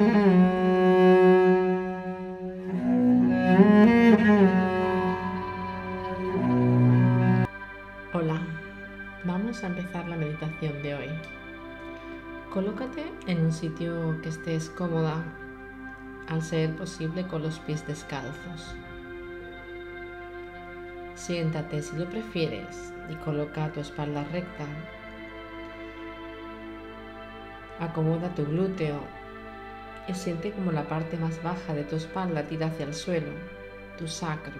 Hola, vamos a empezar la meditación de hoy. Colócate en un sitio que estés cómoda, al ser posible con los pies descalzos. Siéntate si lo prefieres y coloca tu espalda recta. Acomoda tu glúteo y siente como la parte más baja de tu espalda tira hacia el suelo, tu sacro,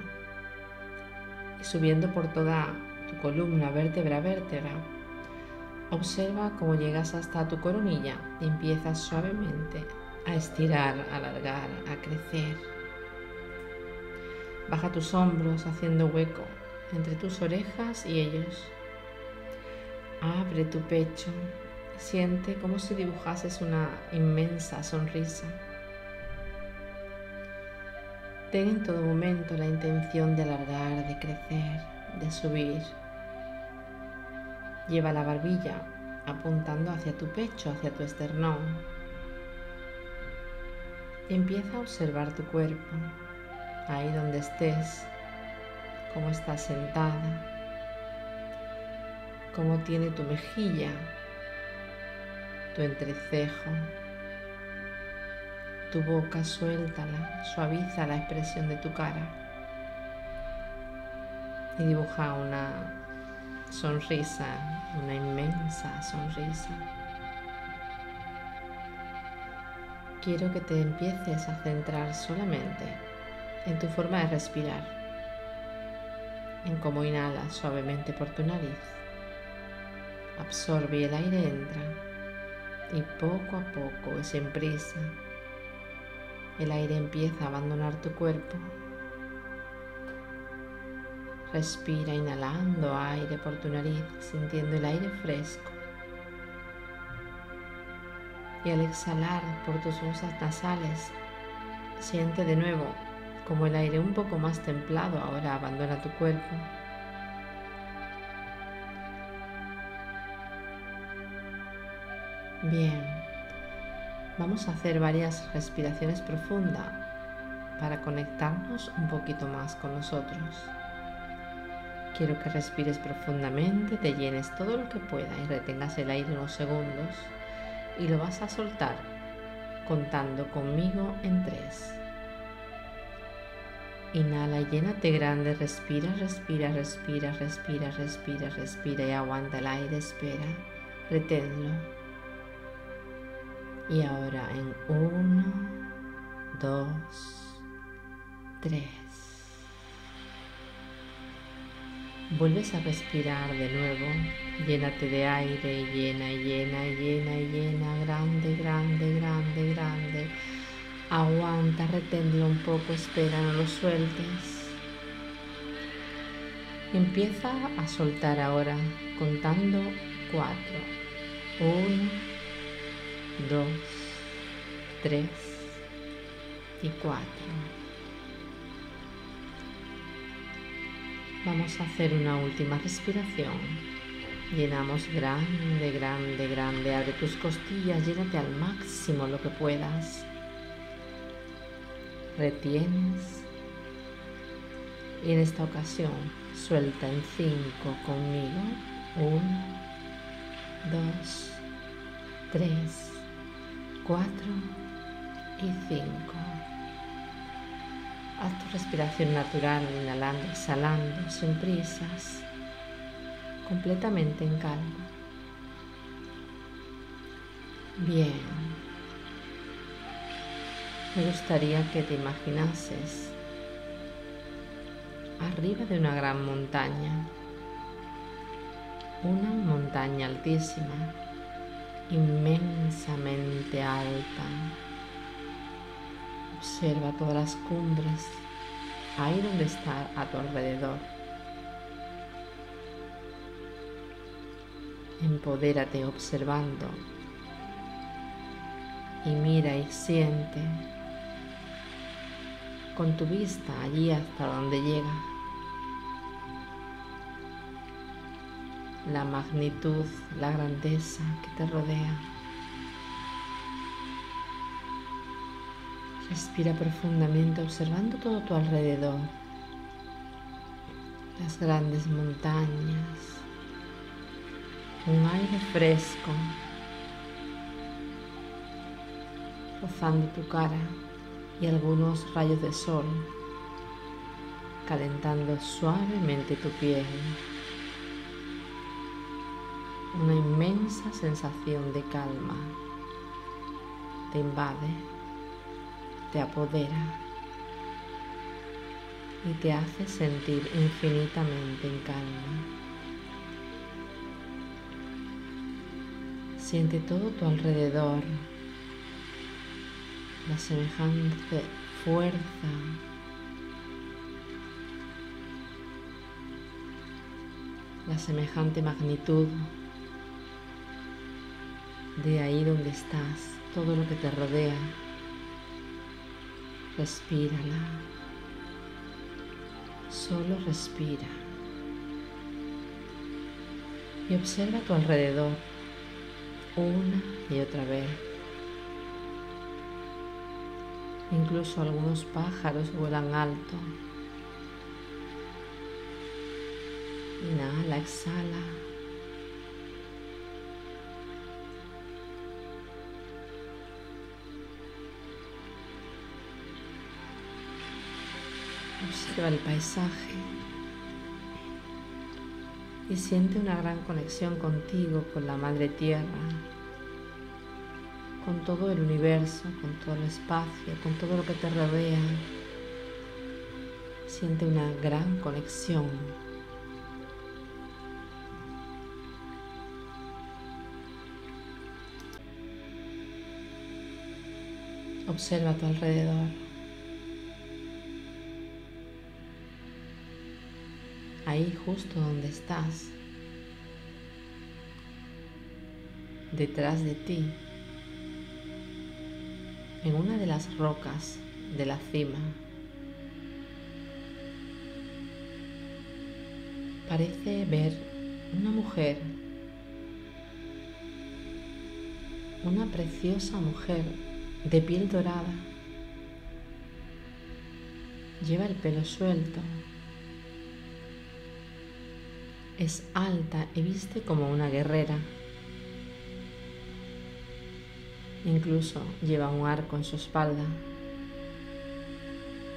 y subiendo por toda tu columna vértebra a vértebra. Observa cómo llegas hasta tu coronilla y empiezas suavemente a estirar, a alargar, a crecer. Baja tus hombros haciendo hueco entre tus orejas y ellos. Abre tu pecho siente como si dibujases una inmensa sonrisa. Ten en todo momento la intención de alargar, de crecer, de subir. Lleva la barbilla apuntando hacia tu pecho, hacia tu esternón. empieza a observar tu cuerpo, ahí donde estés, cómo estás sentada, cómo tiene tu mejilla, entrecejo, tu boca, suéltala, suaviza la expresión de tu cara y dibuja una sonrisa, una inmensa sonrisa. Quiero que te empieces a centrar solamente en tu forma de respirar, en cómo inhalas suavemente por tu nariz. Absorbe el aire entra y poco a poco y sin prisa el aire empieza a abandonar tu cuerpo Respira inhalando aire por tu nariz, sintiendo el aire fresco. Y al exhalar por tus fosas nasales, siente de nuevo como el aire un poco más templado ahora abandona tu cuerpo. Bien, vamos a hacer varias respiraciones profundas para conectarnos un poquito más con nosotros. Quiero que respires profundamente, te llenes todo lo que pueda y retengas el aire unos segundos y lo vas a soltar contando conmigo en tres. Inhala, llénate grande, respira, respira, respira, respira, respira, respira y aguanta el aire, espera, reténlo. Y ahora en uno, dos, tres. Vuelves a respirar de nuevo, llénate de aire, llena, llena, llena, llena, grande, grande, grande, grande. Aguanta, reténlo un poco, espera, no lo sueltes. Empieza a soltar ahora, contando cuatro. Uno, dos, tres y cuatro. Vamos a hacer una última respiración. Llenamos grande, grande, grande. Abre tus costillas, llénate al máximo lo que puedas. Retienes. Y en esta ocasión suelta en cinco conmigo. Uno, dos, tres, cuatro y cinco. Haz tu respiración natural, inhalando, exhalando, sin prisas, completamente en calma. Bien. Me gustaría que te imaginases arriba de una gran montaña, una montaña altísima, inmensamente alta. Observa todas las cumbres, ahí donde está a tu alrededor. Empodérate observando. Y mira y siente con tu vista allí hasta donde llega la magnitud, la grandeza que te rodea. Respira profundamente observando todo tu alrededor. Las grandes montañas. Un aire fresco. Rozando tu cara y algunos rayos de sol. Calentando suavemente tu piel. Una inmensa sensación de calma. Te invade te apodera y te hace sentir infinitamente en calma. Siente todo tu alrededor, la semejante fuerza, la semejante magnitud de ahí donde estás, todo lo que te rodea. Respírala. Solo respira. Y observa tu alrededor una y otra vez. Incluso algunos pájaros vuelan alto. Inhala, exhala. Observa el paisaje y siente una gran conexión contigo, con la Madre Tierra, con todo el universo, con todo el espacio, con todo lo que te rodea. Siente una gran conexión. Observa a tu alrededor. Ahí justo donde estás, detrás de ti, en una de las rocas de la cima. Parece ver una mujer, una preciosa mujer de piel dorada. Lleva el pelo suelto, es alta y viste como una guerrera. Incluso lleva un arco en su espalda.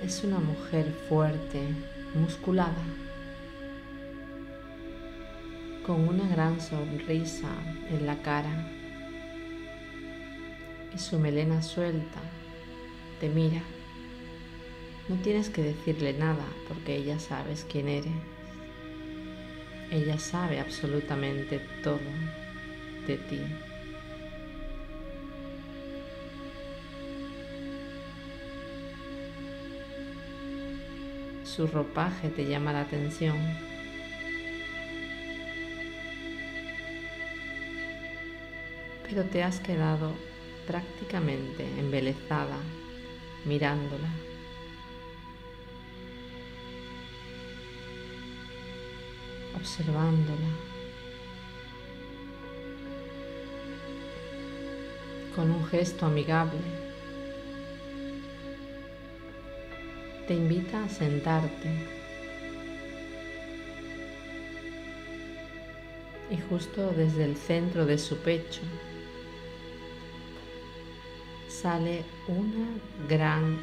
Es una mujer fuerte, musculada, con una gran sonrisa en la cara y su melena suelta te mira. No tienes que decirle nada porque ella sabes quién eres. Ella sabe absolutamente todo de ti. Su ropaje te llama la atención. Pero te has quedado prácticamente embelezada mirándola. Observándola con un gesto amigable. Te invita a sentarte y justo desde el centro de su pecho sale una gran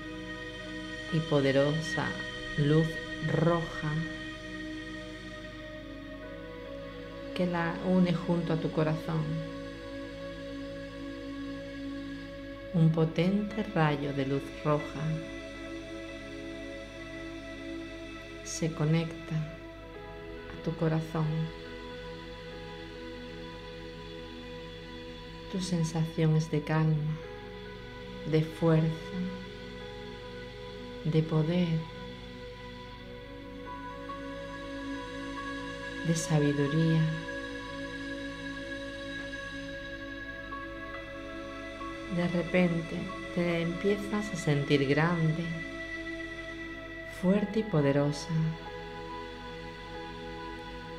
y poderosa luz roja que la une junto a tu corazón. Un potente rayo de luz roja se conecta a tu corazón. Tu sensación es de calma, de fuerza, de poder de sabiduría. De repente te empiezas a sentir grande, fuerte y poderosa,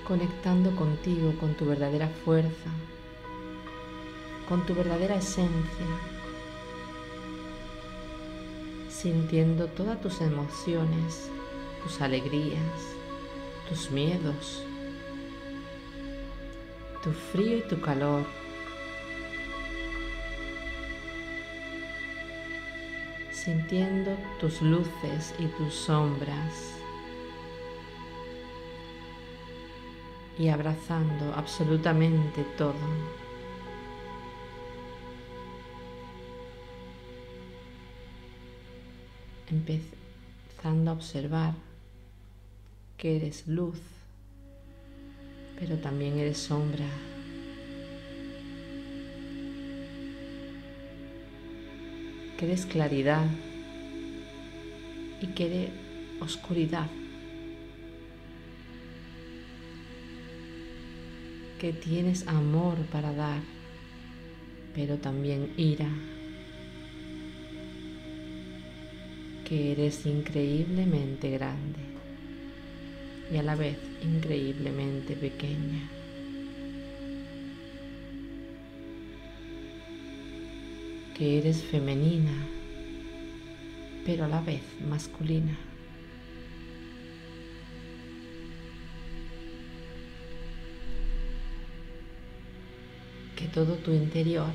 conectando contigo, con tu verdadera fuerza, con tu verdadera esencia. sintiendo todas tus emociones, tus alegrías, tus miedos, tu frío y tu calor. Sintiendo tus luces y tus sombras. Y abrazando absolutamente todo. empezando a observar que eres luz, pero también eres sombra. Que eres claridad y que eres oscuridad. Que tienes amor para dar, pero también ira. que eres increíblemente grande y a la vez increíblemente pequeña. Que eres femenina, pero a la vez masculina. Que todo tu interior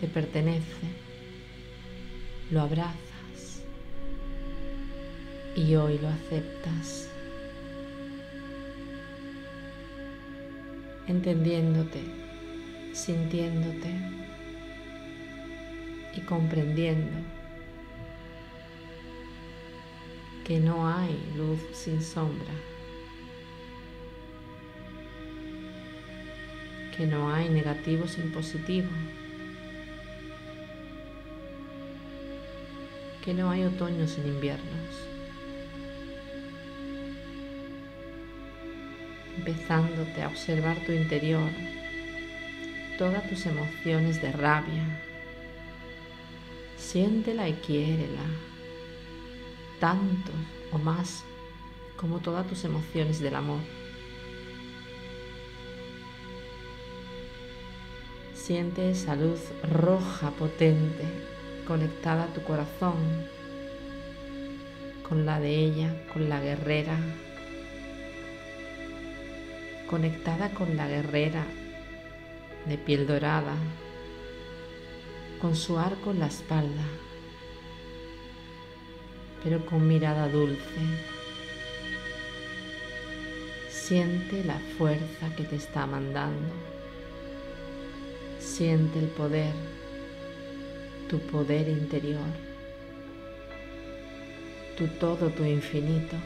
te pertenece, lo abrazas y hoy lo aceptas, entendiéndote, sintiéndote y comprendiendo que no hay luz sin sombra, que no hay negativo sin positivo. que no hay otoño sin inviernos. Empezándote a observar tu interior, todas tus emociones de rabia. Siéntela y quiérela, tanto o más como todas tus emociones del amor. Siente esa luz roja potente conectada a tu corazón, con la de ella, con la guerrera conectada con la guerrera de piel dorada, con su arco en la espalda, pero con mirada dulce. Siente la fuerza que te está mandando. Siente el poder, tu poder interior, tu todo, tu infinito.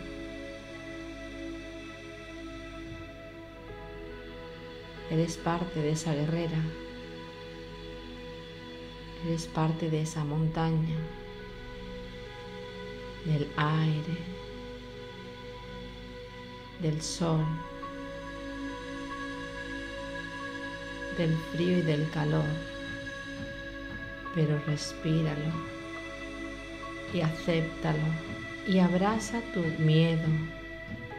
Eres parte de esa guerrera. Eres parte de esa montaña, del aire, del sol, del frío y del calor. Pero respíralo y acéptalo y abraza tu miedo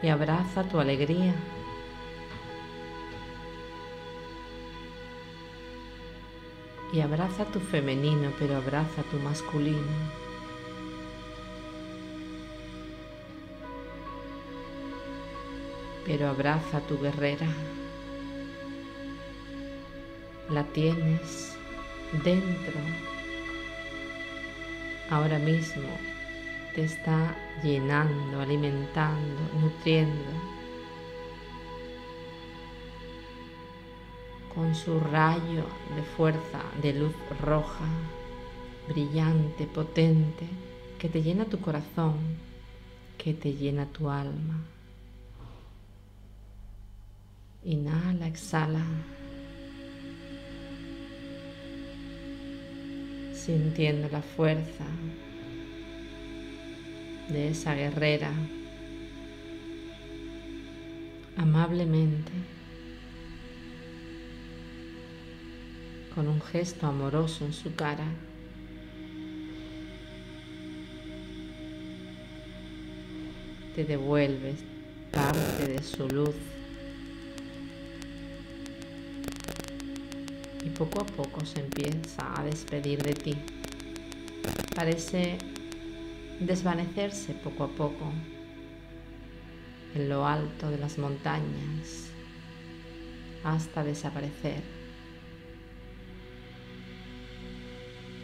y abraza tu alegría. Y abraza tu femenino, pero abraza tu masculino. Pero abraza tu guerrera. La tienes dentro. Ahora mismo te está llenando, alimentando, nutriendo. Con su rayo de fuerza, de luz roja, brillante, potente, que te llena tu corazón, que te llena tu alma. Inhala, exhala, sintiendo la fuerza de esa guerrera amablemente con un gesto amoroso en su cara. Te devuelves parte de su luz y poco a poco se empieza a despedir de ti. Parece desvanecerse poco a poco en lo alto de las montañas hasta desaparecer.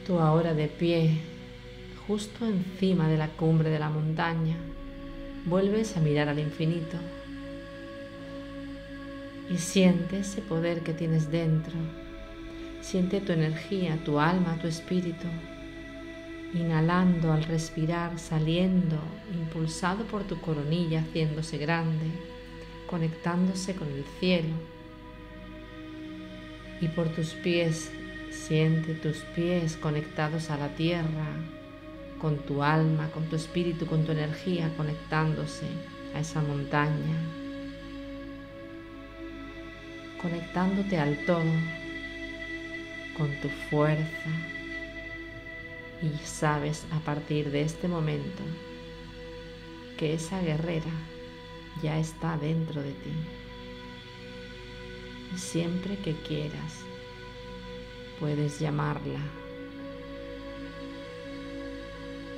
Tú ahora de pie, justo encima de la cumbre de la montaña, vuelves a mirar al infinito y siente ese poder que tienes dentro. Siente tu energía, tu alma, tu espíritu inhalando al respirar, saliendo, impulsado por tu coronilla, haciéndose grande, conectándose con el cielo. Y por tus pies, siente tus pies conectados a la tierra, con tu alma, con tu espíritu, con tu energía, conectándose a esa montaña, conectándote al todo, con tu fuerza y sabes a partir de este momento que esa guerrera ya está dentro de ti. Siempre que quieras, puedes llamarla.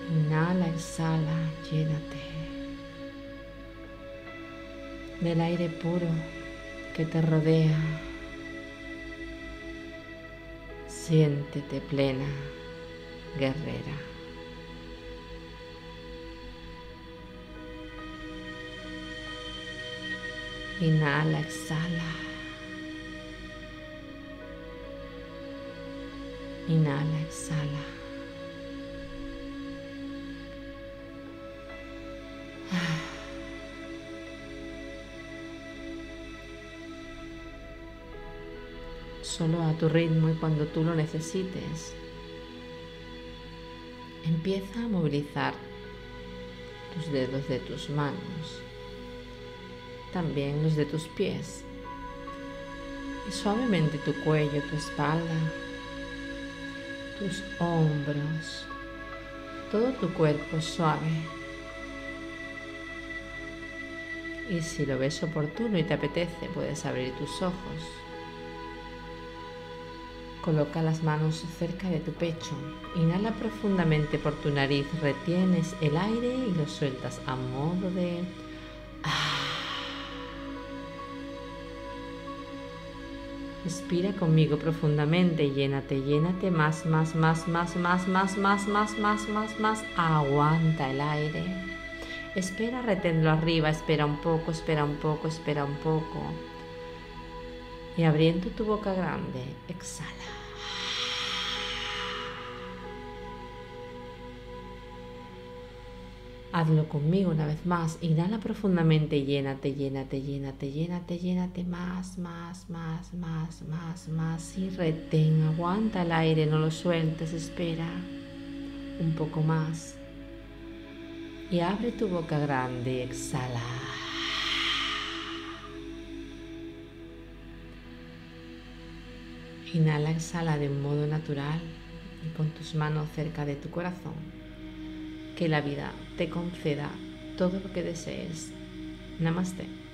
Inhala, exhala, llénate del aire puro que te rodea. Siéntete plena guerrera. Inhala, exhala. Inhala, exhala. Solo a tu ritmo y cuando tú lo necesites. Empieza a movilizar tus dedos de tus manos, también los de tus pies y suavemente tu cuello, tu espalda, tus hombros, todo tu cuerpo suave. Y si lo ves oportuno y te apetece, puedes abrir tus ojos. Coloca las manos cerca de tu pecho. Inhala profundamente por tu nariz. Retienes el aire y lo sueltas a modo de... Respira conmigo profundamente, llénate, llénate más, más, más, más, más, más, más, más, más, más, más. Aguanta el aire. Espera, reténlo arriba, espera un poco, espera un poco, espera un poco. Y abriendo tu boca grande, exhala. Hazlo conmigo una vez más. Inhala profundamente, llénate, llénate, llénate, llénate, llénate más, más, más, más, más, más. Y retén, aguanta el aire, no lo sueltes, espera. Un poco más. Y abre tu boca grande, exhala. Inhala, exhala de un modo natural y con tus manos cerca de tu corazón que la vida te conceda todo lo que desees. Namaste.